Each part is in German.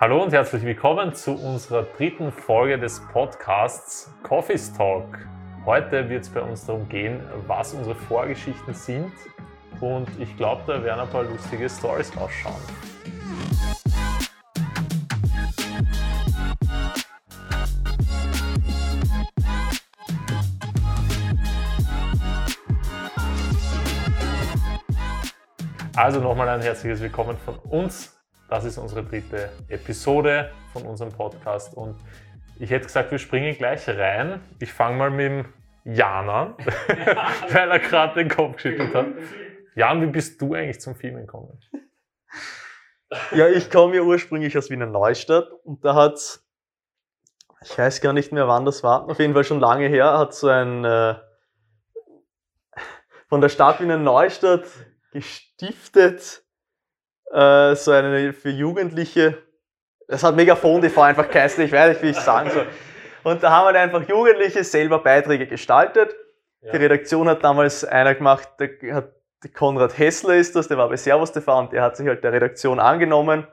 Hallo und herzlich willkommen zu unserer dritten Folge des Podcasts Coffee's Talk. Heute wird es bei uns darum gehen, was unsere Vorgeschichten sind und ich glaube, da werden ein paar lustige Stories rausschauen. Also nochmal ein herzliches Willkommen von uns das ist unsere dritte Episode von unserem Podcast und ich hätte gesagt, wir springen gleich rein. Ich fange mal mit dem Jan an, weil er gerade den Kopf geschüttelt hat. Jan, wie bist du eigentlich zum Filmen gekommen? Ja, ich komme ja ursprünglich aus Wiener Neustadt und da hat ich weiß gar nicht mehr, wann das war, auf jeden Fall schon lange her, hat so ein äh, von der Stadt Wiener Neustadt gestiftet äh, so eine für Jugendliche, das hat Megafon TV einfach geheißen, ich weiß nicht, wie ich sagen soll. Und da haben wir einfach Jugendliche selber Beiträge gestaltet. Ja. Die Redaktion hat damals einer gemacht, der hat Konrad Hessler ist das, der war bei Servus TV und der hat sich halt der Redaktion angenommen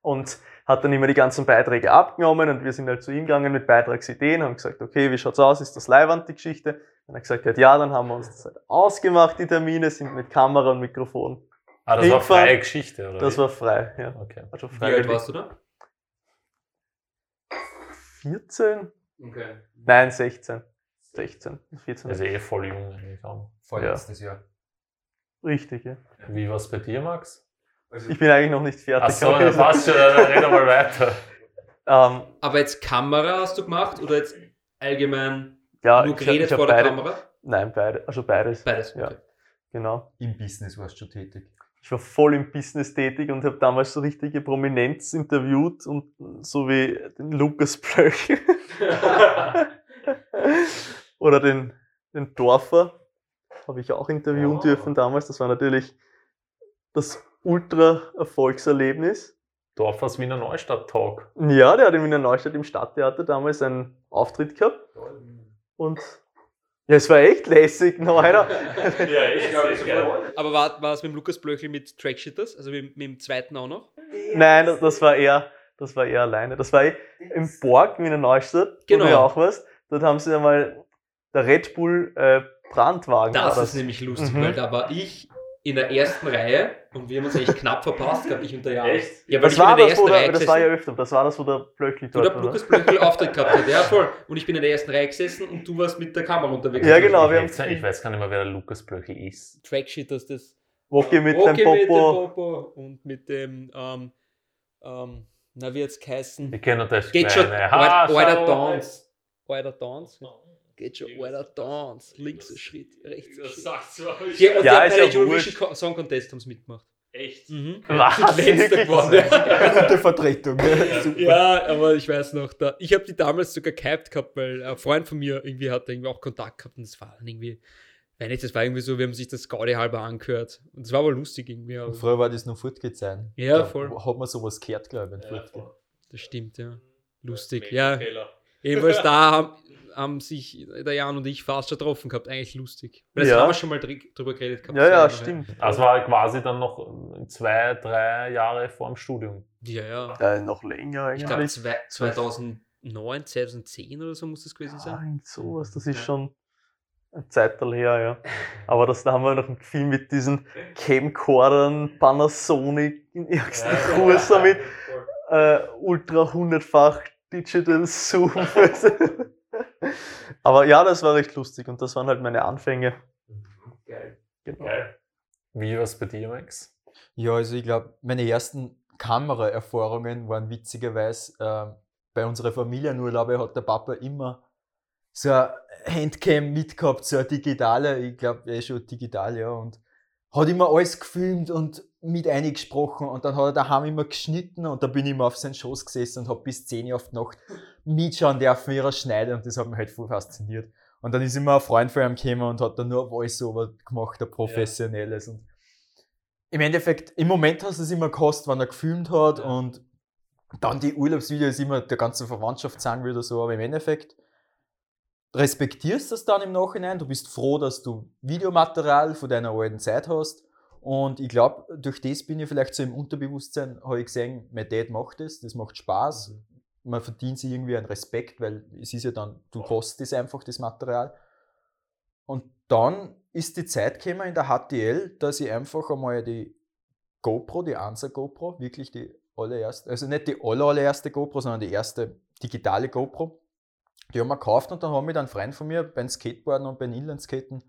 und hat dann immer die ganzen Beiträge abgenommen und wir sind halt zu ihm gegangen mit Beitragsideen, haben gesagt, okay, wie schaut's aus, ist das Leihwand, die Geschichte? Und er hat gesagt, ja, dann haben wir uns das halt ausgemacht, die Termine, sind mit Kamera und Mikrofon Ah, das war freie Geschichte, oder? Das wie? war frei, ja. Okay. Also frei wie alt warst du da? 14? Okay. Nein, 16. 16, 14. Also eh voll jung eigentlich auch. Voll ja. letztes Jahr. Richtig, ja. Wie war es bei dir, Max? Also ich bin eigentlich noch nicht fertig. Ach so, dann passt schon, dann reden wir mal weiter. Um, ähm, Aber jetzt Kamera hast du gemacht oder jetzt allgemein ja, nur geredet vor der beide, Kamera? Nein, beide, also beides. Beides, okay. ja. Genau. Im Business warst du tätig ich war voll im Business tätig und habe damals so richtige Prominenz interviewt und so wie den Lukas Blöch oder den, den Dorfer habe ich auch interviewen oh. dürfen damals. Das war natürlich das Ultra-Erfolgserlebnis. Dorfers Wiener Neustadt Talk. Ja, der hat in Wiener Neustadt im Stadttheater damals einen Auftritt gehabt. Und ja, es war echt lässig, noch einer. ja, echt lässig. Aber war, war es mit dem Lukas Blöchel mit Trackshitters, also mit, mit dem zweiten auch noch? Nein, das, das, war eher, das war eher alleine. Das war im Borg, in der Neustadt, genau. wo du ja auch warst. Dort haben sie einmal der Red Bull äh, Brandwagen. Das, das ist nämlich lustig, mhm. weil da war ich in der ersten Reihe und wir haben uns eigentlich knapp verpasst, glaube ich, unter Jahren. Echt? Ja, weil das, war das, der, das war ja öfter, das war das, wo der Blöchli dort war. Wo der Lukas Blöchli Auftritt gehabt hat, ja voll. Und ich bin in der ersten Reihe gesessen und du warst mit der Kamera unterwegs. Ja genau. Wir haben ich weiß gar nicht mehr, wer der Lukas Blöchli ist. Tracksheet, dass das... Woki mit Woki dem Popo. mit dem Popo und mit dem... Ähm, ähm, na, wie jetzt geheißen? Wir kennen das Geht schon. Alter Dance. Alter Dance. Geht schon, Alter, Dance. Links ein Schritt, rechts ein Schritt. Sagst du ja, und ja, der Eurovision Song Contest haben sie mitgemacht. Echt? Mhm. Was? Letzter geworden. Gute Vertretung. Super. Ja, aber ich weiß noch, da, ich habe die damals sogar gehypt gehabt, weil ein Freund von mir irgendwie hat irgendwie auch Kontakt gehabt und das war dann irgendwie, wenn nicht, das war irgendwie so, wir haben sich das Gaudi halber angehört. Und das war aber lustig irgendwie. Aber früher war das noch Furtge sein. Ja, voll. Da hat man sowas gehört, glaube ich, ja, Das stimmt, ja. Lustig, ja. Jedenfalls da haben, haben sich der Jan und ich fast schon getroffen gehabt. Eigentlich lustig. Weil das ja. haben wir schon mal drüber geredet gehabt. Ja, ja, stimmt. Das war quasi dann noch zwei, drei Jahre vor dem Studium. Ja, ja. Äh, noch länger eigentlich. Ich glaube 2009, 2010 oder so muss das gewesen sein. Ja, sowas, das ist schon ein Zeitalter her, ja. Aber das, da haben wir noch einen Film mit diesen Camcordern, Panasonic in ärgsten ja, Kurs ja, mit äh, ultra hundertfach Digital Zoom. Aber ja, das war recht lustig und das waren halt meine Anfänge. Geil. Genau. Geil. Wie war es bei dir, Max? Ja, also ich glaube, meine ersten Kameraerfahrungen waren witzigerweise äh, bei unserer Familienurlaube hat der Papa immer so ein Handcam mitgehabt, so eine digitale, ich glaube, eh schon digital, ja, und hat immer alles gefilmt und mit eingesprochen und dann hat er daheim immer geschnitten und da bin ich immer auf seinen Schoß gesessen und habe bis 10 Uhr auf die Nacht mitschauen dürfen, wie er schneidet und das hat mich halt voll fasziniert. Und dann ist immer ein Freund von ihm gekommen und hat dann nur Voice-Over gemacht, ein professionelles. Ja. Und im Endeffekt, im Moment hast du es immer gekostet, wenn er gefilmt hat ja. und dann die Urlaubsvideos immer der ganzen Verwandtschaft sagen würde, so, aber im Endeffekt respektierst du das dann im Nachhinein, du bist froh, dass du Videomaterial von deiner alten Zeit hast Und ich glaube, durch das bin ich vielleicht so im Unterbewusstsein, habe ich gesehen, mein Dad macht das, das macht Spaß. Man verdient sich irgendwie einen Respekt, weil es ist ja dann, du kostest einfach das Material. Und dann ist die Zeit gekommen in der HTL, dass ich einfach einmal die GoPro, die Ansa GoPro, wirklich die allererste, also nicht die aller, allererste GoPro, sondern die erste digitale GoPro, die haben wir gekauft und dann haben wir dann Freund von mir beim Skateboarden und beim Inlineskaten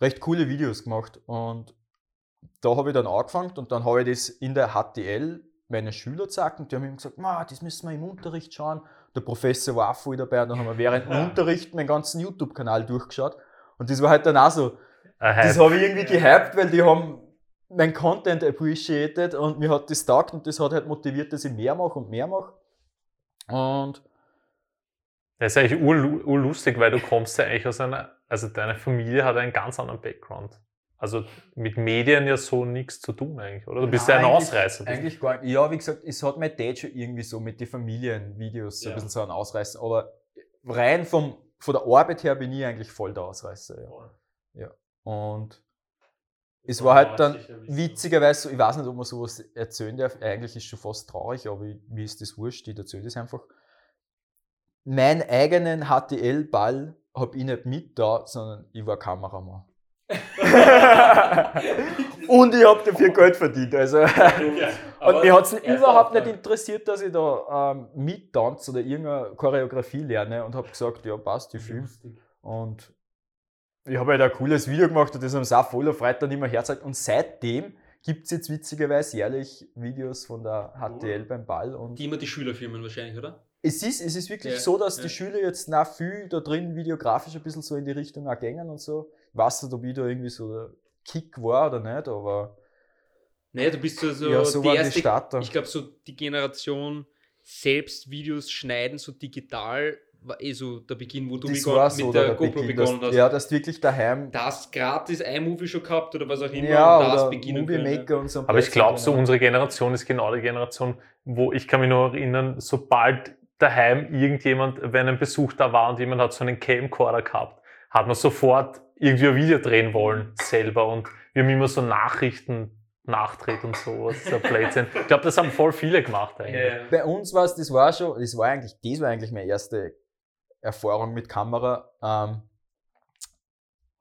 recht coole Videos gemacht. Und da habe ich dann angefangen und dann habe ich das in der HTL meine Schüler gezeigt und die haben ihm gesagt, das müssen wir im Unterricht schauen. Der Professor war auch voll dabei und dann haben wir während dem Unterricht meinen ganzen YouTube-Kanal durchgeschaut. Und das war halt dann auch so, das habe ich irgendwie gehypt, weil die haben mein Content appreciated und mir hat das taugt und das hat halt motiviert, dass ich mehr mache und mehr mache. Und das ist eigentlich urlustig, weil du kommst ja eigentlich aus einer, also deine Familie hat einen ganz anderen Background. Also mit Medien ja so nichts zu tun eigentlich, oder? Du bist ja, ja ein Ausreißer. Eigentlich gar nicht. Ja, wie gesagt, es hat mein Dad schon irgendwie so mit den Familienvideos so ja. ein bisschen so ein Ausreißer, aber rein vom, von der Arbeit her bin ich eigentlich voll der Ausreißer. Ja. ja. Und es war halt dann witzigerweise so, ich weiß nicht, ob man sowas erzählen darf, eigentlich ist es schon fast traurig, aber wie ist das wurscht, ich erzähle das einfach. Meinen eigenen HTL-Ball habe ich nicht mit da, sondern ich war Kameramann. und ich habe dafür Geld verdient. Also. und mir hat es überhaupt nicht interessiert, dass ich da ähm, mittanze oder irgendeine Choreografie lerne und habe gesagt, ja, passt, ich film. Und ich habe halt ein cooles Video gemacht und das haben sie auch voller Freude dann immer herzeit. Und seitdem gibt es jetzt witzigerweise jährlich Videos von der HTL beim Ball. Und die immer die Schüler filmen wahrscheinlich, oder? Es ist, es ist wirklich ja, so, dass ja. die Schüler jetzt nach viel da drin videografisch ein bisschen so in die Richtung auch gängen und so. Ich weiß nicht, ob ich da irgendwie so der Kick war oder nicht, aber. Naja, du bist so, so, ja, so die erste, die ich glaube, so die Generation selbst Videos schneiden, so digital, war eh so der Beginn, wo du das so mit der, der GoPro Beginn, begonnen dass, hast. Ja, dass du wirklich daheim. Das gratis iMovie schon gehabt oder was auch immer. Ja, und das oder beginnen Movie können. Maker und so. Aber ich glaube, so unsere Generation ist genau die Generation, wo ich kann mich nur erinnern, sobald daheim irgendjemand, wenn ein Besuch da war und jemand hat so einen Camcorder gehabt, hat man sofort irgendwie ein Video drehen wollen selber und wir haben immer so Nachrichten nachdreht und so, so Blödsinn. Ich glaube, das haben voll viele gemacht eigentlich. Ja. Bei uns war es, das war schon, das war eigentlich, das war eigentlich meine erste Erfahrung mit Kamera. Ähm,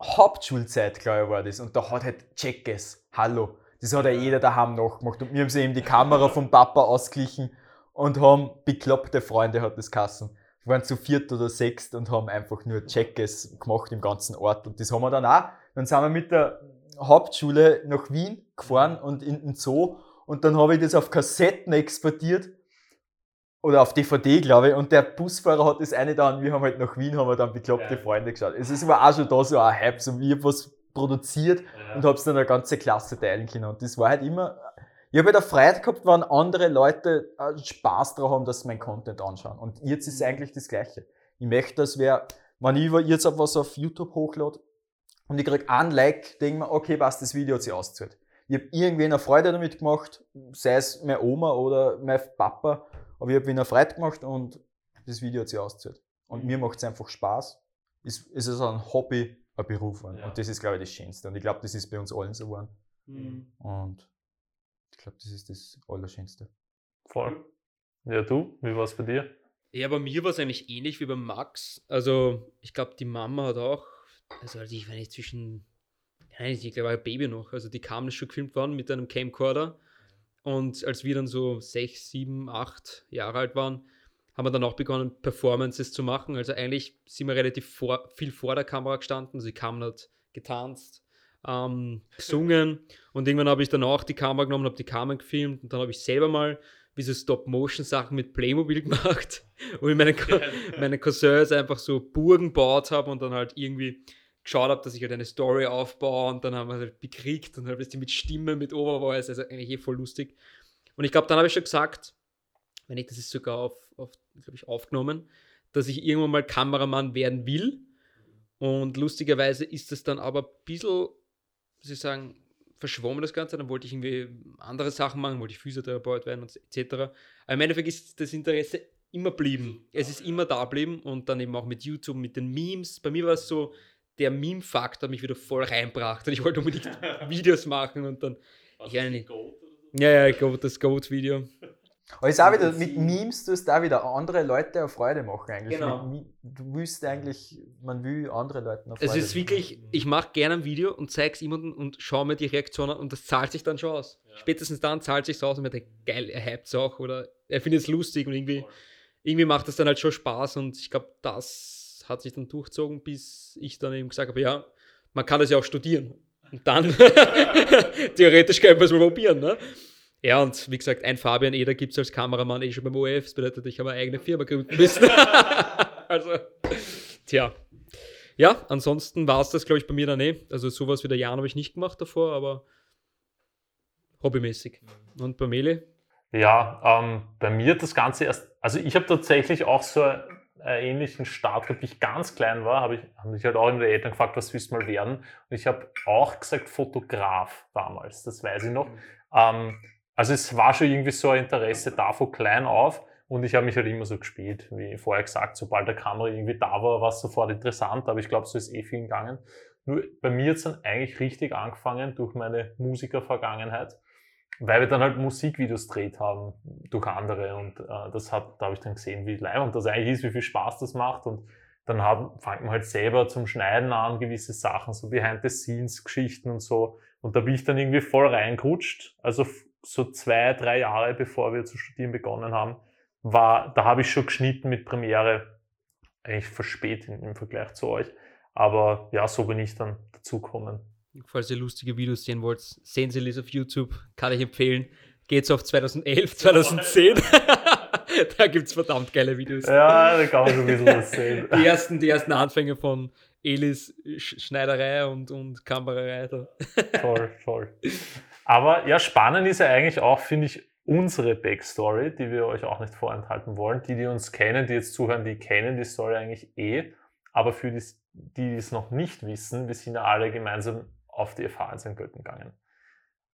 Hauptschulzeit, glaube ich, war das. Und da hat halt Checkes, hallo. Das hat ja jeder daheim nachgemacht. Und wir haben sie eben die Kamera vom Papa ausgeglichen und haben bekloppte Freunde, hat das Kassen. Wir waren zu viert oder sechst und haben einfach nur Checkes gemacht im ganzen Ort. Und das haben wir dann auch. Dann sind wir mit der Hauptschule nach Wien gefahren und in den Zoo. Und dann habe ich das auf Kassetten exportiert oder auf DVD, glaube ich, und der Busfahrer hat das eine da und wir haben halt nach Wien, haben wir dann bekloppte ja. Freunde geschaut. Es ist aber auch schon da so ein Hype, so ich habe was produziert ja. und habe es dann eine ganze Klasse teilen können. Und das war halt immer, ich habe halt eine Freude gehabt, wenn andere Leute äh, Spaß daran haben, dass sie meinen Content anschauen. Und jetzt ist es eigentlich das Gleiche. Ich möchte, dass wer, wenn ich jetzt auf was auf YouTube hochlade und ich kriege ein Like, denke mir, okay, was, das Video hat sich ausgezahlt. Ich habe irgendwen eine Freude damit gemacht, sei es meine Oma oder mein Papa, aber ich habe wieder Freude gemacht und das Video hat sich ausgezahlt. Und mir macht es einfach Spaß. Es, es ist ein Hobby, ein Beruf. Ja. Und das ist, glaube ich, das Schönste. Und ich glaube, das ist bei uns allen so geworden. Mhm. Und ich glaube, das ist das Allerschönste. Voll. Ja, du, wie war es bei dir? Ja, bei mir war es eigentlich ähnlich wie beim Max. Also, ich glaube, die Mama hat auch, also als ich, wenn ich zwischen, nein, ich glaube, ein Baby noch, also die kam schon gefilmt worden mit einem Camcorder. Und als wir dann so sechs, sieben, acht Jahre alt waren, haben wir dann auch begonnen, Performances zu machen. Also eigentlich sind wir relativ vor, viel vor der Kamera gestanden. Sie kamen hat getanzt, ähm, gesungen und irgendwann habe ich dann auch die Kamera genommen, habe die Kamera gefilmt und dann habe ich selber mal diese Stop-Motion-Sachen mit Playmobil gemacht, wo ich meine, meine Cousins einfach so Burgen gebaut habe und dann halt irgendwie geschaut habe, dass ich halt eine Story aufbaue und dann haben wir halt bekriegt und halt mit Stimme, mit Overvoice, also eigentlich eh voll lustig. Und ich glaube, dann habe ich schon gesagt, wenn ich das ist sogar auf, auf glaube ich, aufgenommen, dass ich irgendwann mal Kameramann werden will. Und lustigerweise ist das dann aber ein bisschen, muss ich sagen, verschwommen das Ganze. Dann wollte ich irgendwie andere Sachen machen, wollte ich Physiotherapeut werden etc. Aber im Endeffekt ist das Interesse immer blieben. Es ist immer da geblieben und dann eben auch mit YouTube, mit den Memes. Bei mir war es so, der Meme-Faktor mich wieder voll reinbracht. Und ich wollte unbedingt Videos machen und dann. Ich weiß nicht. Ja, ja, ich glaube, das Goat-Video. Aber ist auch wieder mit Memes, du hast da wieder andere Leute auf Freude machen eigentlich. Genau. Mit Mi- Du willst eigentlich, man will andere Leute auf Es Freude ist wirklich, ich mache gerne ein Video und zeige es jemandem und schaue mir die Reaktion an und das zahlt sich dann schon aus. Spätestens dann zahlt sich aus und mir denkt, geil, er hypt es auch oder er findet es lustig und irgendwie, irgendwie macht es dann halt schon Spaß und ich glaube, das hat sich dann durchzogen, bis ich dann eben gesagt habe, ja, man kann das ja auch studieren. Und dann, theoretisch können wir es mal probieren, ne? Ja, und wie gesagt, ein Fabian Eder gibt es als Kameramann eh schon beim ORF. Das bedeutet, ich habe eine eigene Firma gründen müssen. also, tja. Ja, ansonsten war es das, glaube ich, bei mir dann eh. Also sowas wie der Jan habe ich nicht gemacht davor, aber hobbymäßig. Und bei Mele? Ja, ähm, bei mir das Ganze erst, also ich habe tatsächlich auch so einen ähnlichen Start wie ich ganz klein war, habe ich, haben mich halt auch meine Eltern gefragt, was willst du mal werden? Und ich habe auch gesagt Fotograf damals, das weiß ich noch. Ähm, also es war schon irgendwie so ein Interesse da von klein auf und ich habe mich halt immer so gespielt, wie vorher gesagt, sobald der Kamera irgendwie da war, war es sofort interessant, aber ich glaube, so ist eh vielen gegangen. Nur bei mir hat es dann eigentlich richtig angefangen durch meine Musikervergangenheit weil wir dann halt Musikvideos dreht haben durch andere und äh, das hat, da habe ich dann gesehen, wie leibend das eigentlich ist, wie viel Spaß das macht und dann hat, fängt man halt selber zum Schneiden an, gewisse Sachen, so Behind-the-Scenes-Geschichten und so und da bin ich dann irgendwie voll reingerutscht, also so zwei, drei Jahre bevor wir zu studieren begonnen haben, war, da habe ich schon geschnitten mit Premiere, eigentlich verspätet im, Vergleich zu euch, aber ja, so bin ich dann dazugekommen. Falls ihr lustige Videos sehen wollt, sehen Sie es auf YouTube, kann ich empfehlen. Geht's auf 2011, 2010. da gibt es verdammt geile Videos. Ja, da kann man so ein bisschen was sehen. Die ersten, die ersten Anfänge von Elis Sch Schneiderei und, und Kamererei. Da. Voll, voll. Aber ja, spannend ist ja eigentlich auch, finde ich, unsere Backstory, die wir euch auch nicht vorenthalten wollen. Die, die uns kennen, die jetzt zuhören, die kennen die Story eigentlich eh. Aber für die, die es noch nicht wissen, wir sind ja alle gemeinsam auf die FH in Götten gegangen.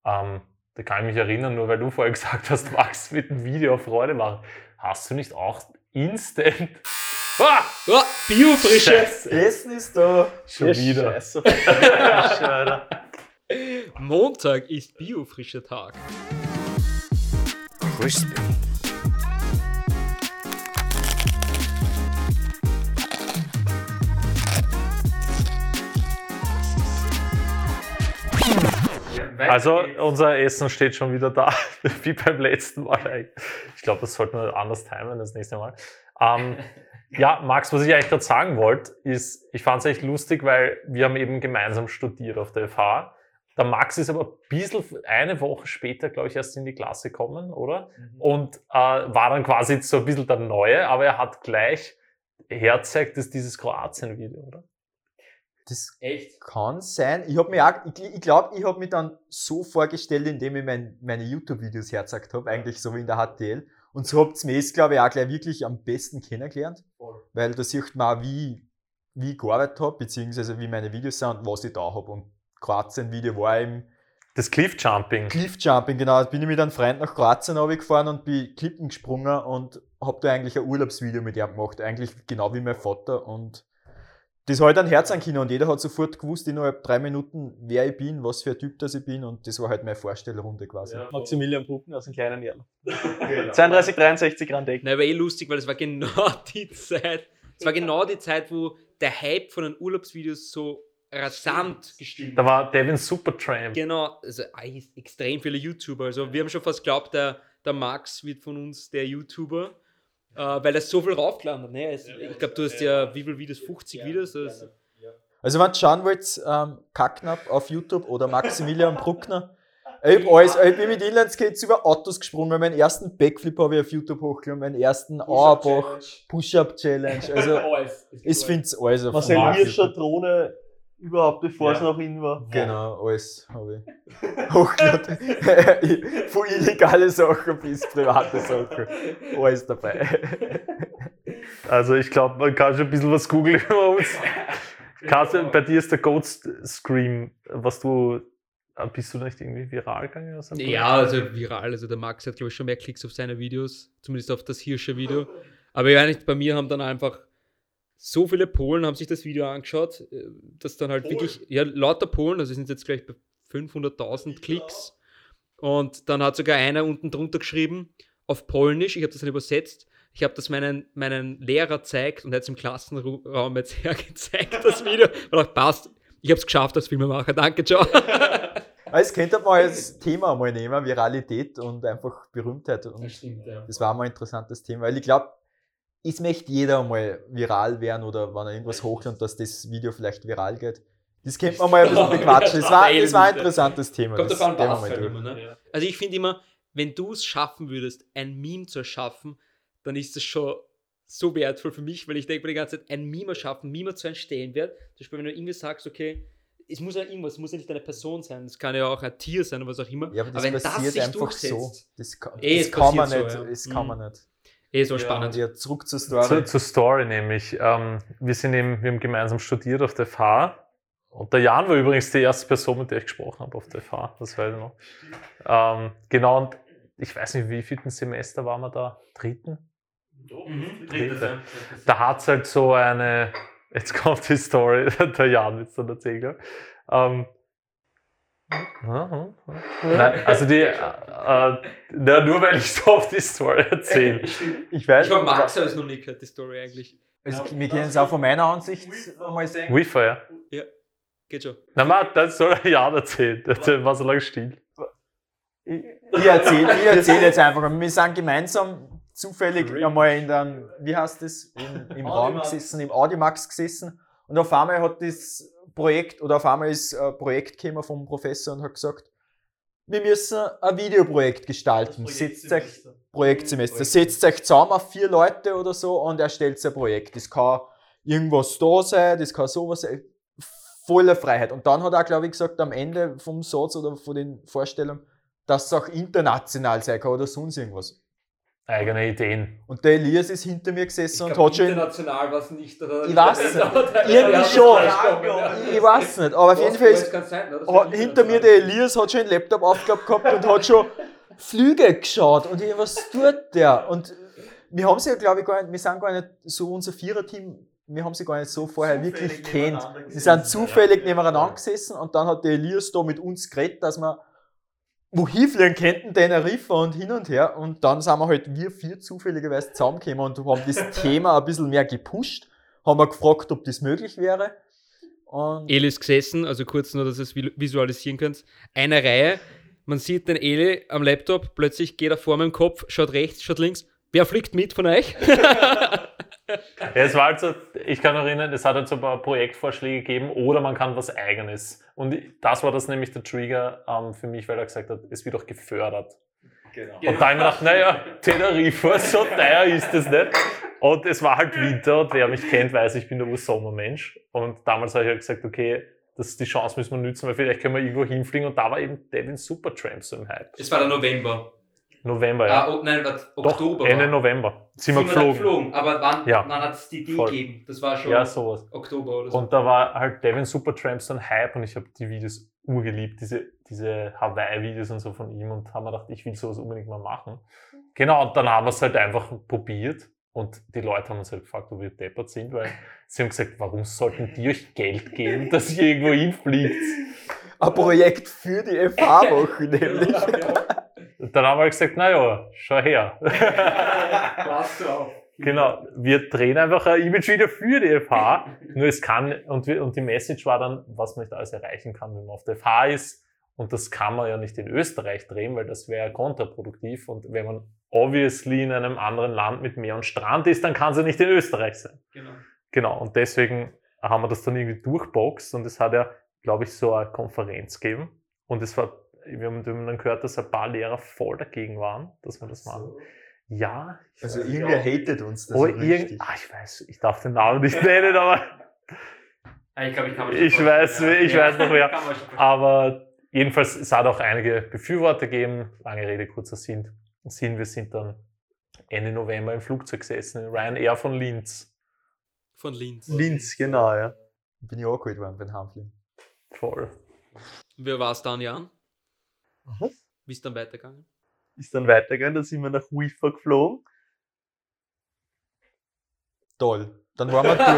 Ähm, da kann ich mich erinnern, nur weil du vorher gesagt hast, Max mit dem Video Freude machen. Hast du nicht auch instant. Ah, Oh, Biofrische! Essen ist da. schon wieder. Scheiße. Montag ist Biofrischer Tag. Crispy. Also unser Essen steht schon wieder da, wie beim letzten Mal. Ich glaube, das sollten wir anders timen das nächste Mal. Ähm, ja, Max, was ich eigentlich gerade sagen wollte, ist, ich fand es echt lustig, weil wir haben eben gemeinsam studiert auf der FH. Der Max ist aber ein bisschen, eine Woche später, glaube ich, erst in die Klasse gekommen, oder? Und äh, war dann quasi so ein bisschen der Neue, aber er hat gleich herzeigt, dass dieses Kroatien-Video, oder? Das Echt? kann sein. Ich habe mir auch, ich, ich glaube, ich habe mich dann so vorgestellt, indem ich mein, meine YouTube-Videos hergezeigt habe, eigentlich so wie in der HTL. Und so habt ihr mich, glaube ich, auch gleich wirklich am besten kennengelernt. Weil da sieht man auch, wie, wie ich gearbeitet habe, beziehungsweise wie meine Videos sind und was ich da habe. Und Kroatien-Video war im Das Cliff-Jumping. Cliffjumping, genau. Da bin ich mit einem Freund nach Kroatien gefahren und bin Klippen gesprungen und habe da eigentlich ein Urlaubsvideo mit ihm gemacht. Eigentlich genau wie mein Vater. Und das hat halt ein Herz an Kino und jeder hat sofort gewusst, innerhalb drei Minuten, wer ich bin, was für ein Typ das ich bin. Und das war halt meine Vorstellrunde quasi. Maximilian Brucken aus dem kleinen Erl. 32, 63 Grand Eck. Na, aber eh lustig, weil es war genau die Zeit, es war genau die Zeit, wo der Hype von den Urlaubsvideos so rasant gestiegen Da war Devin Supertramp. Genau, also extrem viele YouTuber. Also wir haben schon fast geglaubt, der, der Max wird von uns der YouTuber, äh, weil er so viel raufgeladen hat. Ne? Es, ich glaube, du hast ja, wie viele Videos? 50 Videos? Also, Also wenn ihr schauen wollt, ähm, Kacknapp auf YouTube oder Maximilian Bruckner. Ich hab alles, ich bin mit Inlineskates über Autos gesprungen. Meinen ersten Backflip habe ich auf YouTube hochgeladen, meinen ersten Auerbach Push-Up Challenge. Also ich finde es alles auf Marcel. Hirscher Drohne überhaupt, bevor es noch in war. Genau, alles habe ich hochgeladen. Von illegale Sachen bis private Sachen. Alles dabei. Also ich glaube, man kann schon ein bisschen was googeln über uns. Carsten, bei dir ist der Ghost Scream, was du, äh, bist du nicht irgendwie viral gegangen? ja, also viral. Also der Max hat, glaube ich, schon mehr Klicks auf seine Videos, zumindest auf das Hirsche-Video. Aber ja, nicht bei mir haben dann einfach so viele Polen haben sich das Video angeschaut, äh, dass dann halt Polen? wirklich, ja, lauter Polen, also sind jetzt gleich bei 500.000 Klicks. Und dann hat sogar einer unten drunter geschrieben, auf Polnisch, ich habe das dann übersetzt, ich habe das meinen, meinen Lehrer zeigt und er hat es im Klassenraum jetzt hergezeigt, das Video. Und auch passt, ich habe es geschafft als Filmemacher, danke, ciao. Es könnte man als Thema mal nehmen, Viralität und einfach Berühmtheit. Und stimmt, ja. das war mal ein interessantes Thema, weil ich glaube, es möchte jeder mal viral werden oder wenn er irgendwas hochlädt, dass das Video vielleicht viral geht. Das könnte man mal ein bisschen bequatschen. Das war, das war ein interessantes Thema. Kommt das was mal halt ne? Also ich finde immer, wenn du es schaffen würdest, ein Meme zu erschaffen, dann ist das schon so wertvoll für mich, weil ich denke mir die ganze Zeit, ein Meme erschaffen, Meme zu entstehen wird. Zum Beispiel, wenn du irgendwie sagst, okay, es muss ja irgendwas, es muss ja nicht eine Person sein, es kann ja auch ein Tier sein oder was auch immer. Ja, aber das wenn das passiert sich einfach so. durchsetzt, Das, kann- Eh, das kann man passiert nicht. so, ja. Das kann Mhm. man nicht. Eh so Ja, spannend. Ja, zurück zur Zu, Story. zur Story nämlich. Ähm, wir sind eben, wir haben gemeinsam studiert auf der FH. Und der Jan war übrigens die erste Person, mit der ich gesprochen habe auf der FH. Das weiß ich noch. Ähm, genau, und ich weiß nicht, wie vielten Semester waren wir da? Dritten? Mhm. Dritte. Da hat es halt so eine, jetzt kommt die Story, der Jan wird es dann erzählen. Ähm, also die, äh, äh, na, nur weil ich so oft die Story erzähle. Ich weiß Ich habe Max alles noch nie gehört, die Story eigentlich. also, wir können es auch von meiner Ansicht einmal sehen. Wi-Fi, ja. Geht schon. Na, man, das soll der Jan erzählen. Der war so lange still. Ich, ich erzähle ich erzähl jetzt einfach. Wir sind gemeinsam zufällig einmal in den, wie heißt das, im, im Raum gesessen, im Audimax gesessen. Und auf einmal hat das Projekt, oder auf einmal ist ein Projekt gekommen vom Professor und hat gesagt, wir müssen ein Videoprojekt gestalten. Setzt euch, Projektsemester. Setzt euch zusammen auf vier Leute oder so und erstellt ein Projekt. Das kann irgendwas da sein, das kann sowas sein. Volle Freiheit. Und dann hat er, glaube ich, gesagt, am Ende vom Satz oder von den Vorstellungen, dass es auch international sein kann oder sonst irgendwas. Eigene Ideen. Und der Elias ist hinter mir gesessen und hat schon. international was nicht. Oder Ich weiß nicht. Irgendwie schon. Ich weiß nicht, aber auf jeden Fall ist, hinter mir der Elias hat schon einen Laptop aufgeklappt gehabt und hat schon Flüge geschaut und ich, was tut der? Und wir haben sie ja, glaube ich, gar nicht, wir sind gar nicht so unser Viererteam, wir haben sie gar nicht so vorher wirklich kennt. Sie sind zufällig nebeneinander gesessen und dann hat der Elias da mit uns geredet, dass wir wohin fliegen könnten, Teneriffa und hin und her. Und dann sind wir halt wir vier zufälligerweise zusammengekommen und haben das Thema ein bisschen mehr gepusht, haben wir gefragt, ob das möglich wäre. Und Eli ist gesessen, also kurz nur, dass ihr es vi- visualisieren könnt. Eine Reihe, man sieht den Eli am Laptop, plötzlich geht er vor meinem Kopf, schaut rechts, schaut links. Wer fliegt mit von euch? Ja, es war halt so, ich kann erinnern, es hat halt so ein paar Projektvorschläge gegeben oder man kann was Eigenes. Und das war das nämlich der Trigger ähm, für mich, weil er gesagt hat, es wird auch gefördert. Genau. Und da habe ich mir gedacht, naja, Teneriffa, so teuer ist das nicht. Und es war halt Winter und wer mich kennt, weiß, ich bin der Ursommermensch. Und damals habe ich halt gesagt, okay, das, die Chance müssen wir nützen, weil vielleicht können wir irgendwo hinfliegen. Und da war eben Devin Supertramp so im Hype. Es war der November. November, ja. Ah, oh, nein, warte, Doch, Oktober. Ende war. November. Sind wir Sind wir dann geflogen. Aber wann, Ja. wann hat es die Idee Voll. gegeben? Das war schon Ja, sowas. Oktober oder so. Und da war halt Devin Supertramp so ein Hype und ich habe die Videos urgeliebt, diese, diese Hawaii-Videos und so von ihm und haben mir gedacht, ich will sowas unbedingt mal machen. Genau, und dann haben wir es halt einfach probiert und die Leute haben uns halt gefragt, ob wir deppert sind, weil sie haben gesagt, warum sollten die euch Geld geben, dass ihr irgendwo hinfliegt? ein Projekt für die FH-Woche nämlich. Und dann haben wir halt gesagt, naja, schau her. Passt auf. Genau, wir drehen einfach ein Image-Video für die FH. Nur es kann, und, wir, und die Message war dann, was man nicht alles erreichen kann, wenn man auf der FH ist. Und das kann man ja nicht in Österreich drehen, weil das wäre kontraproduktiv. Und wenn man obviously in einem anderen Land mit Meer und Strand ist, dann kann es ja nicht in Österreich sein. Genau. Genau, und deswegen haben wir das dann irgendwie durchboxt und es hat ja, glaube ich, so eine Konferenz gegeben. Und es war, wir haben dann gehört, dass ein paar Lehrer voll dagegen waren, dass wir das machen. Ja. ich Also irgendwer hatet uns das Oh, so irgend, ah, ich weiß, ich darf den Namen nicht nennen, aber, Ah, Ich glaube, ich kann mir Ich schon weiß, vorstellen, ich weiß noch wer. Vorstellen. aber jedenfalls, es hat auch einige Befürworter gegeben. Lange Rede, kurzer Sinn. Sinn. Wir sind dann Ende November im Flugzeug gesessen, in Ryanair von Linz. Von Linz. Linz, genau, ja. Bin ich auch geholt worden beim Heimfliegen. Voll. Wer war es dann, Jan? Was? Wie ist dann weitergegangen? Ist dann weitergegangen, da sind wir nach WIFA geflogen. Toll. dann waren wir dort.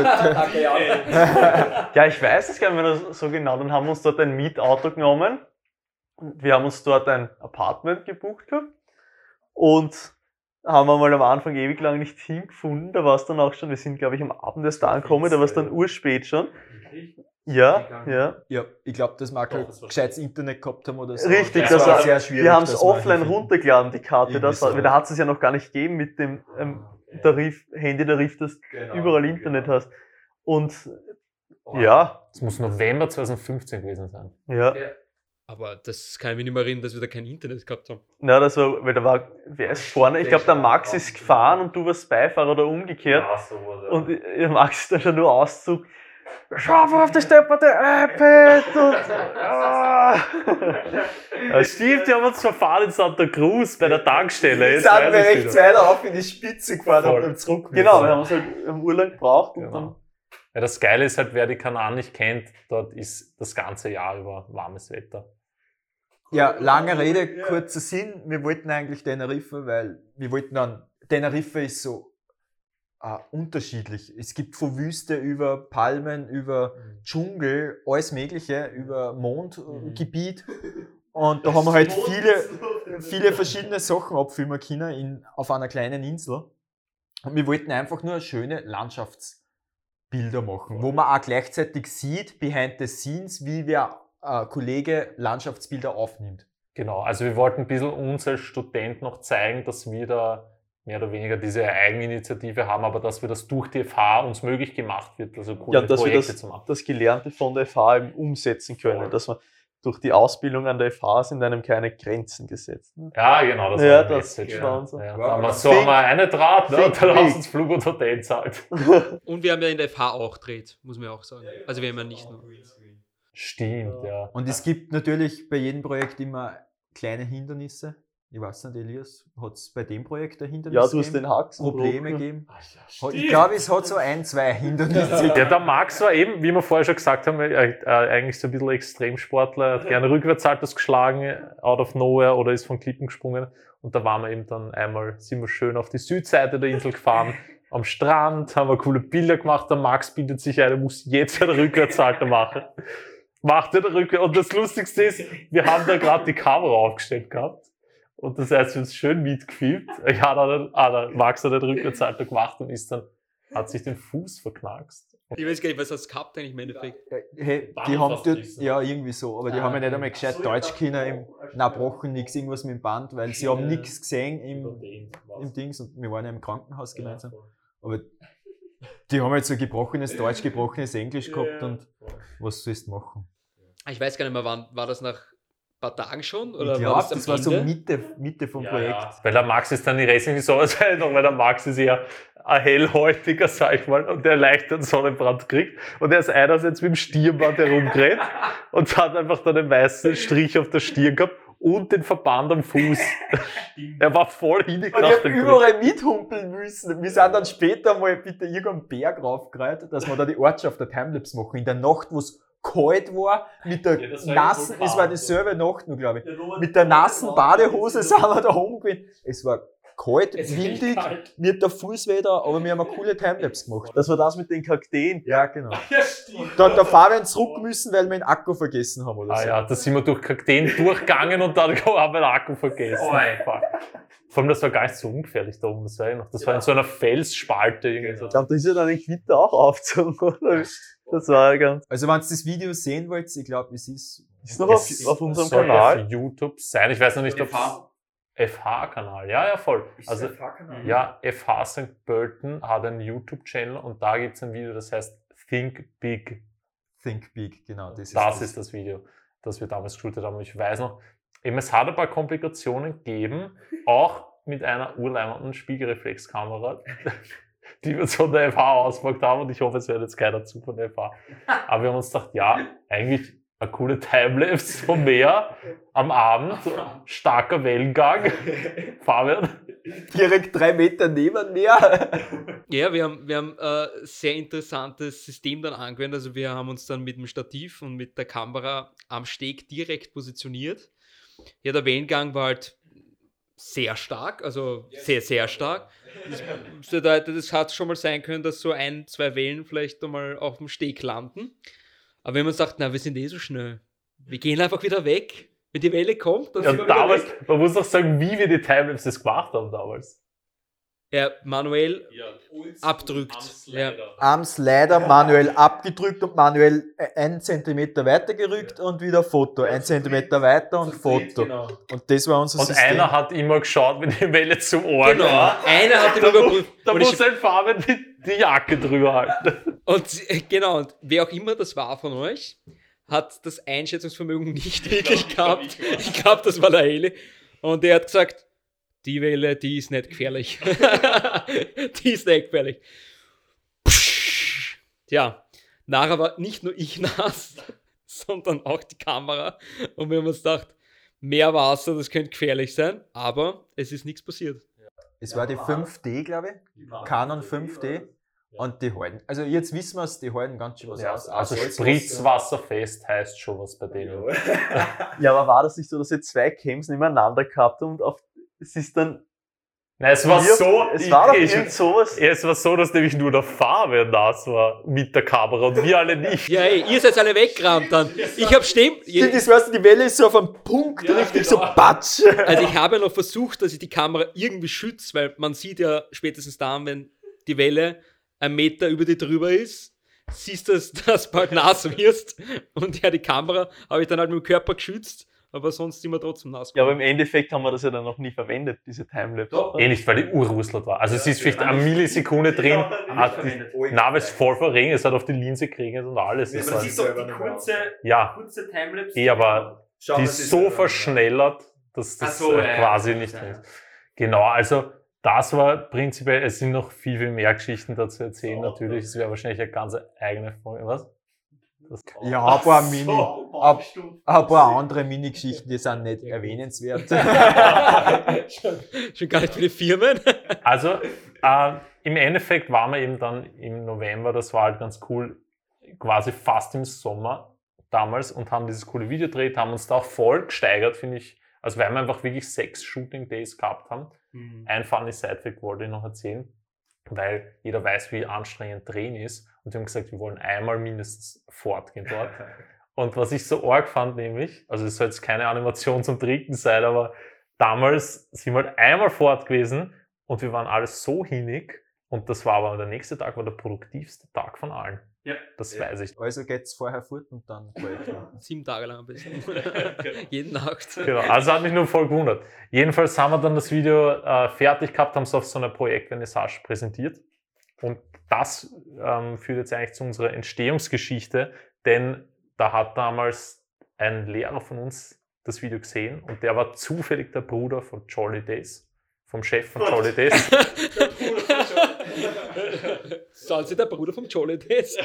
Ja, ich weiß es gar nicht mehr so genau. Dann haben wir uns dort ein Mietauto genommen. Wir haben uns dort ein Apartment gebucht gehabt. Und haben wir mal am Anfang ewig lang nicht hingefunden. Da war es dann auch schon, wir sind, glaube ich, am Abend erst da angekommen, da war es dann urspät schon. Ja, ja. ja, ich glaube, dass wir auch kein Doch, das war gescheites Internet gehabt haben oder so. Richtig, das war sehr schwierig. Wir haben es offline runtergeladen, die Karte. Das war, so. da hat es ja noch gar nicht gegeben mit dem ähm, Tarif, Handy-Tarif, dass Genau. du überall Internet hast. Und ja, Es muss November 2015 gewesen sein. ja. Aber das kann ich mich nicht mehr erinnern, dass wir da kein Internet gehabt haben. Na, das war, weil da war, wer ist vorne? Ich glaube, der Max ist gefahren und du warst Beifahrer oder umgekehrt. Und der Max ist dann schon nur Auszug. Schau auf das stepperte iPad und. Ah. Ja, stimmt, die haben uns verfahren in Santa Cruz bei der Tankstelle. Jetzt sind wir rechts weiter auf in die Spitze gefahren Voll. und dann zurück. Genau, wir haben es halt im Urlaub gebraucht und Genau. dann. Ja, das Geile ist halt, wer die Kanal nicht kennt, dort ist das ganze Jahr über warmes Wetter. Ja, lange Rede, kurzer Sinn. Wir wollten eigentlich Teneriffa, weil wir wollten dann, Teneriffa ist so äh, unterschiedlich. Es gibt von Wüste über Palmen, über Dschungel, alles Mögliche, über Mondgebiet. Und da haben wir halt viele, viele verschiedene Sachen abfilmen können in, auf einer kleinen Insel. Und wir wollten einfach nur schöne Landschaftsbilder machen, wo man auch gleichzeitig sieht, behind the scenes, wie wer äh, Kollege Landschaftsbilder aufnimmt. Genau, also wir wollten ein bisschen uns als Student noch zeigen, dass wir da mehr oder weniger diese Eigeninitiative haben, aber dass wir das durch die FH uns möglich gemacht wird, also coole Ja, und dass wir Projekte das, zu machen. das Gelernte von der FH eben umsetzen können. Voll. Dass man durch die Ausbildung an der FH sind einem keine Grenzen gesetzt. ne? Ja, genau, das Ja, war das Message. Ja. unser- Ja, Wow. da haben wir so wir eine Draht, ne? und dann hast uns Flug und Hotel zahlt. Und wir haben ja in der FH auch dreht, muss man ja auch sagen. Also wir haben ja nicht nur. Stimmt, ja. Und es gibt natürlich bei jedem Projekt immer kleine Hindernisse. Ich weiß nicht, Elias, hat es bei dem Projekt ein Hindernis Ja, du hast gegeben? den Haxen. Probleme gegeben? Ich glaube, es hat so ein, zwei Hindernisse. Ja, der Max war eben, wie wir vorher schon gesagt haben, äh, äh, eigentlich so ein bisschen Extremsportler, hat gerne Rückwärtssaltos geschlagen, out of nowhere oder ist von Klippen gesprungen. Und da waren wir eben dann einmal, sind wir schön auf die Südseite der Insel gefahren, am Strand, haben wir coole Bilder gemacht. Der Max bildet sich ein, er muss jetzt einen Rückwärtssalto machen. Macht er den Rückwärts. Und das Lustigste ist, wir haben da gerade die Kamera aufgestellt gehabt. Und das heißt, wir haben es schön mitgefilmt. Ich hatte dann, ah, der Max hat den Rückwärtssalto gemacht und ist dann, hat sich den Fuß verknackst. Ich weiß gar nicht, was das gehabt eigentlich im Endeffekt. Hey, die Band haben dort, ja, irgendwie so, aber die Ah, haben ja nicht einmal gescheit Deutsch können, im, na, brochen nichts, irgendwas mit dem Band, weil sie haben nichts gesehen im, im Dings und wir waren ja im Krankenhaus gemeinsam. Aber die haben halt so gebrochenes Deutsch, gebrochenes Englisch gehabt und was sollst du machen? Ich weiß gar nicht mehr, wann war das nach paar Tagen schon? Oder ich glaube, das, war so Ende? Mitte, Mitte vom Projekt. Weil der Max ist dann die Sonnenscheidung, weil der Max ist ja ein hellhäutiger, sag ich mal, und der leicht einen Sonnenbrand kriegt. Und er ist einerseits mit dem Stirnband herumgerannt und hat einfach dann einen weißen Strich auf der Stirn gehabt und den Verband am Fuß. er war voll Und ich hingeknackt. habe der Kollege. überall mithumpeln müssen. Wir sind dann später mal bitte irgendeinen Berg raufgereiht, dass wir da die Ortschaft der Timelapse machen. In der Nacht, wo es kalt war, mit der Ja, das war nassen, es war dieselbe Nacht nur, glaube ich. Mit der nassen Badehose sind wir da rumgewesen. Es war kalt, Es windig, kalt. mir hat der Fuß da, aber wir haben eine coole Timelapse gemacht. Das war das mit den Kakteen. Ja, genau. Ja, stimmt. Da hat der Fabian zurück müssen, weil wir den Akku vergessen haben oder Ah so. ja, da sind wir durch Kakteen durchgegangen und dann haben wir den Akku vergessen. Oh, Einfach. Vor allem, das war gar nicht so ungefährlich da oben, das war, ja noch, das war in so einer Felsspalte irgendwie so. Ich glaube, da ist ja dann ein Quitter auch aufgezogen, oder? Das war ganz. Also wenn ihr das Video sehen wollt, ich glaube, es ist Ist noch auf, Es auf unserem Kanal. auf YouTube sein. Ich weiß noch nicht, ob FH. FH-Kanal. Ja, ja, voll. Also, ja, FH St. Pölten hat einen YouTube-Channel und da gibt es ein Video, das heißt Think Big. Think Big, genau. Das ist Das ist das Video, das wir damals geshootet haben. Ich weiß noch, eben, es hat ein paar Komplikationen gegeben, auch mit einer urleimenden Spiegelreflexkamera, die wir von der FH ausgepackt haben und ich hoffe, es hört jetzt keiner zu von der FH. Aber wir haben uns gedacht, ja, eigentlich eine coole Timelapse vom Meer am Abend, starker Wellengang. Fabian, direkt drei Meter neben mir. Ja, wir haben, wir haben äh, sehr interessantes System dann angewendet. Also wir haben uns dann mit dem Stativ und mit der Kamera am Steg direkt positioniert. Ja, der Wellengang war halt sehr stark, also sehr, sehr stark. Das bedeutet, es hat schon mal sein können, dass so ein, zwei Wellen vielleicht einmal auf dem Steg landen. Aber wenn man sagt, na, wir sind eh so schnell, wir gehen einfach wieder weg. Wenn die Welle kommt, dann Ja, sind wir damals, weg. man muss auch sagen, wie wir die Timelapses gemacht haben damals. Ja, manuell Ja, Abdrückt, ja. Am Slider manuell abgedrückt und manuell einen Zentimeter weiter gerückt und wieder Foto. Ein Zentimeter weiter und Foto. Genau. Und das war unser Und System. einer hat immer geschaut, wenn die Welle zum Ohr Genau. war. Einer hat Da, immer muss, überprüft. da Und muss ich- ein Farben die, die Jacke drüber halten. Und sie- genau, und wer auch immer das war von euch, hat das Einschätzungsvermögen nicht wirklich gehabt. Ich glaube, das war der Heli. Und der hat gesagt, die Welle, die ist nicht gefährlich. die ist nicht gefährlich. Psch. Tja, nachher war nicht nur ich nass, sondern auch die Kamera. Und wir haben uns gedacht, mehr Wasser, das könnte gefährlich sein, aber es ist nichts passiert. Es war die 5D, glaube ich. Canon 5D. Und die halten. Also jetzt wissen wir es, die halten ganz schön was Ja, aus. also Salzwasser. spritzwasserfest heißt schon was bei denen. Ja, aber war das nicht so, dass ihr zwei Cams nebeneinander gehabt habt und auf, es ist dann. Nein, es war Wir- so. Es war doch ich, irgend sowas. Es war so, dass nämlich nur der Fabian nass war mit der Kamera und wir alle nicht. Ja, ey, ihr seid alle weggerannt dann. Ich habe stehen. Stimmt, das weißt du, die Welle ist so auf einem Punkt, Ja, richtig genau. so patsch. Also ich habe ja noch versucht, dass ich die Kamera irgendwie schütze, weil man sieht ja spätestens dann, wenn die Welle ein Meter über dir drüber ist, siehst du, dass du bald nass wirst. Und ja, die Kamera habe ich dann halt mit dem Körper geschützt, aber sonst immer trotzdem nass. Ja, aber im Endeffekt haben wir das ja dann noch nie verwendet, diese Timelapse. Doch. Eh nicht, weil die Uhr russelt war. Also es ist vielleicht eine Millisekunde drin, hat die, na, aber es ist voll verregnet, es hat auf die Linse geregnet und alles. Das Man war, sieht doch die kurze, ja, kurze Timelapse. eh, aber Schau, die das ist so verschnellert, dass das so, äh, ja, ja. quasi nicht Ja. ist. Genau, also das war prinzipiell, es sind noch viel, viel mehr Geschichten dazu erzählen, So, natürlich. Es wäre wahrscheinlich eine ganz eigene Folge. Was? Das, Ja, ein paar Mini. So, Stunden. Ein paar andere Mini-Geschichten, die sind nicht erwähnenswert. schon, schon gar nicht viele Firmen. Also äh, im Endeffekt waren wir eben dann im November, das war halt ganz cool, quasi fast im Sommer damals und haben dieses coole Video gedreht, haben uns da auch voll gesteigert, finde ich. Also weil wir einfach wirklich sechs Shooting Days gehabt haben. Mhm. Ein funny Sidefact wollte ich noch erzählen, weil jeder weiß, wie anstrengend Drehen ist. Und wir haben gesagt, wir wollen einmal mindestens fortgehen dort. Und was ich so arg fand, nämlich, also es soll jetzt keine Animation zum Trinken sein, aber damals sind wir halt einmal fort gewesen und wir waren alles so hinig. Und das war aber der nächste Tag war der produktivste Tag von allen. Ja. Das Ja. weiß ich. Also geht's vorher fort und dann Projekt. Sieben Tage lang am besten. Jeden Nacht. Genau, also hat mich nur voll gewundert. Jedenfalls haben wir dann das Video äh, fertig gehabt, haben es auf so einer Projektvernissage präsentiert. Und das ähm, führt jetzt eigentlich zu unserer Entstehungsgeschichte, denn da hat damals ein Lehrer von uns das Video gesehen und der war zufällig der Bruder von Jolly Days, vom Chef von Jolly Days. Sind Sie der Bruder vom Jolly Days?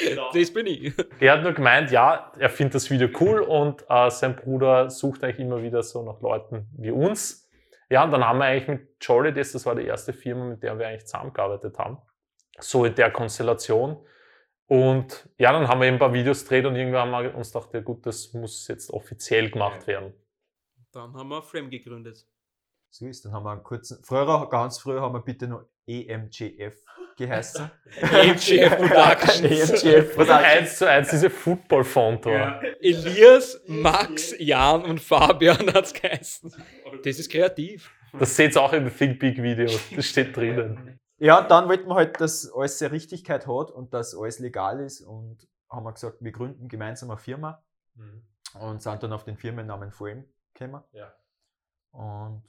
Genau. Das bin ich. Er hat nur gemeint, ja, er findet das Video cool und äh, sein Bruder sucht eigentlich immer wieder so nach Leuten wie uns. Ja, und dann haben wir eigentlich mit Jolly Days, das war die erste Firma, mit der wir eigentlich zusammengearbeitet haben, so in der Konstellation. Und ja, dann haben wir eben ein paar Videos gedreht und irgendwann haben wir uns gedacht, ja gut, das muss jetzt offiziell gemacht werden. Dann haben wir Frame gegründet. So ist, dann haben wir einen kurzen. Früher, ganz früher haben wir bitte nur EMGF geheißen. MGF Productions. EMGF Was eins zu eins diese Football-Font. Ja. Elias, Max, Jan und Fabian hat's geheißen. Das ist kreativ. Das seht ihr auch im Think Big Video, das steht drinnen. Ja, und dann wollten wir halt, dass alles seine Richtigkeit hat und dass alles legal ist und haben wir gesagt, wir gründen gemeinsam eine Firma und sind dann auf den Firmennamen Frame gekommen. Ja. Und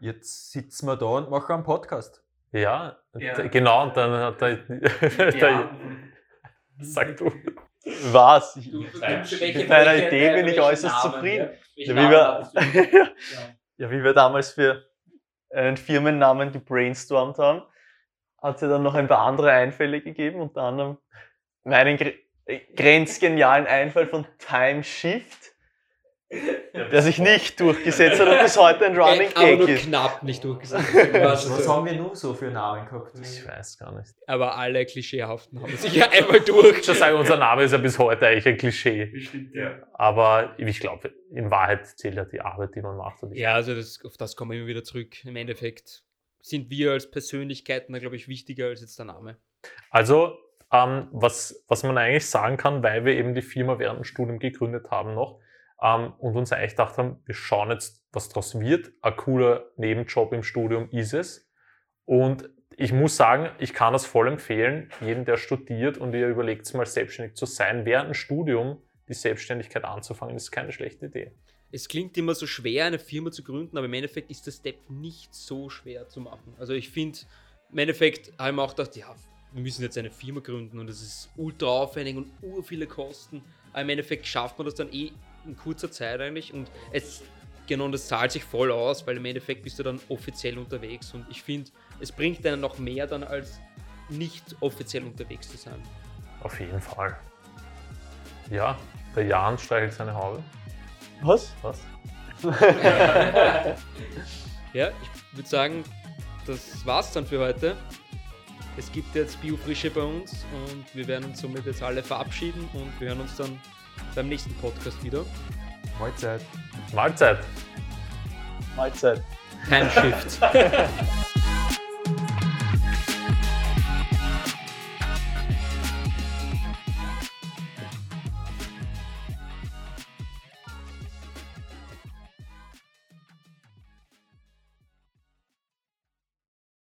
jetzt sitzen wir da und machen einen Podcast. Ja, Ja. genau, und dann hat er. Ja. Sag du. Was? Ich, Du- mit deiner Idee bin ich äußerst zufrieden. Ja, wie, wir, ja, wie wir damals für einen Firmennamen gebrainstormt haben, hat es ja dann noch ein paar andere Einfälle gegeben, unter anderem meinen gr- äh, grenzgenialen Einfall von Time Shift. der sich nicht durchgesetzt hat und bis heute ein Running Äh, aber nur Gag ist. knapp nicht durchgesetzt. Was Was so. haben wir noch so für Namen gehabt? Ich weiß gar nicht. aber alle klischeehaften haben sich ja einmal durch. Ich muss sagen, unser Name ist ja bis heute eigentlich ein Klischee. Bestimmt, ja. Aber ich glaube, in Wahrheit zählt ja die Arbeit, die man macht. Und Ja, also das, auf das kommen wir immer wieder zurück. Im Endeffekt sind wir als Persönlichkeiten da, glaube ich, wichtiger als jetzt der Name. Also, ähm, was, was man eigentlich sagen kann, weil wir eben die Firma während dem Studium gegründet haben noch ähm, und uns eigentlich gedacht haben, wir schauen jetzt, was daraus wird. Ein cooler Nebenjob im Studium ist es. Und ich muss sagen, ich kann das voll empfehlen, jedem, der studiert und ihr überlegt mal selbstständig zu sein, während dem Studium die Selbstständigkeit anzufangen, ist keine schlechte Idee. Es klingt immer so schwer, eine Firma zu gründen, aber im Endeffekt ist der Step nicht so schwer zu machen. Also ich finde, im Endeffekt haben wir auch gedacht, ja, wir müssen jetzt eine Firma gründen und es ist ultra aufwendig und ur viele Kosten. Aber im Endeffekt schafft man das dann eh in kurzer Zeit eigentlich und es genau und das zahlt sich voll aus, weil im Endeffekt bist du dann offiziell unterwegs und ich finde, es bringt einen noch mehr dann als nicht offiziell unterwegs zu sein. Auf jeden Fall. Ja, der Jan streichelt seine Haube. Was? Was? Ja, ich würde sagen, das war's dann für heute. Es gibt jetzt Biofrische bei uns und wir werden uns somit jetzt alle verabschieden und wir hören uns dann beim nächsten Podcast wieder. Mahlzeit. Mahlzeit. Mahlzeit. Time Shift.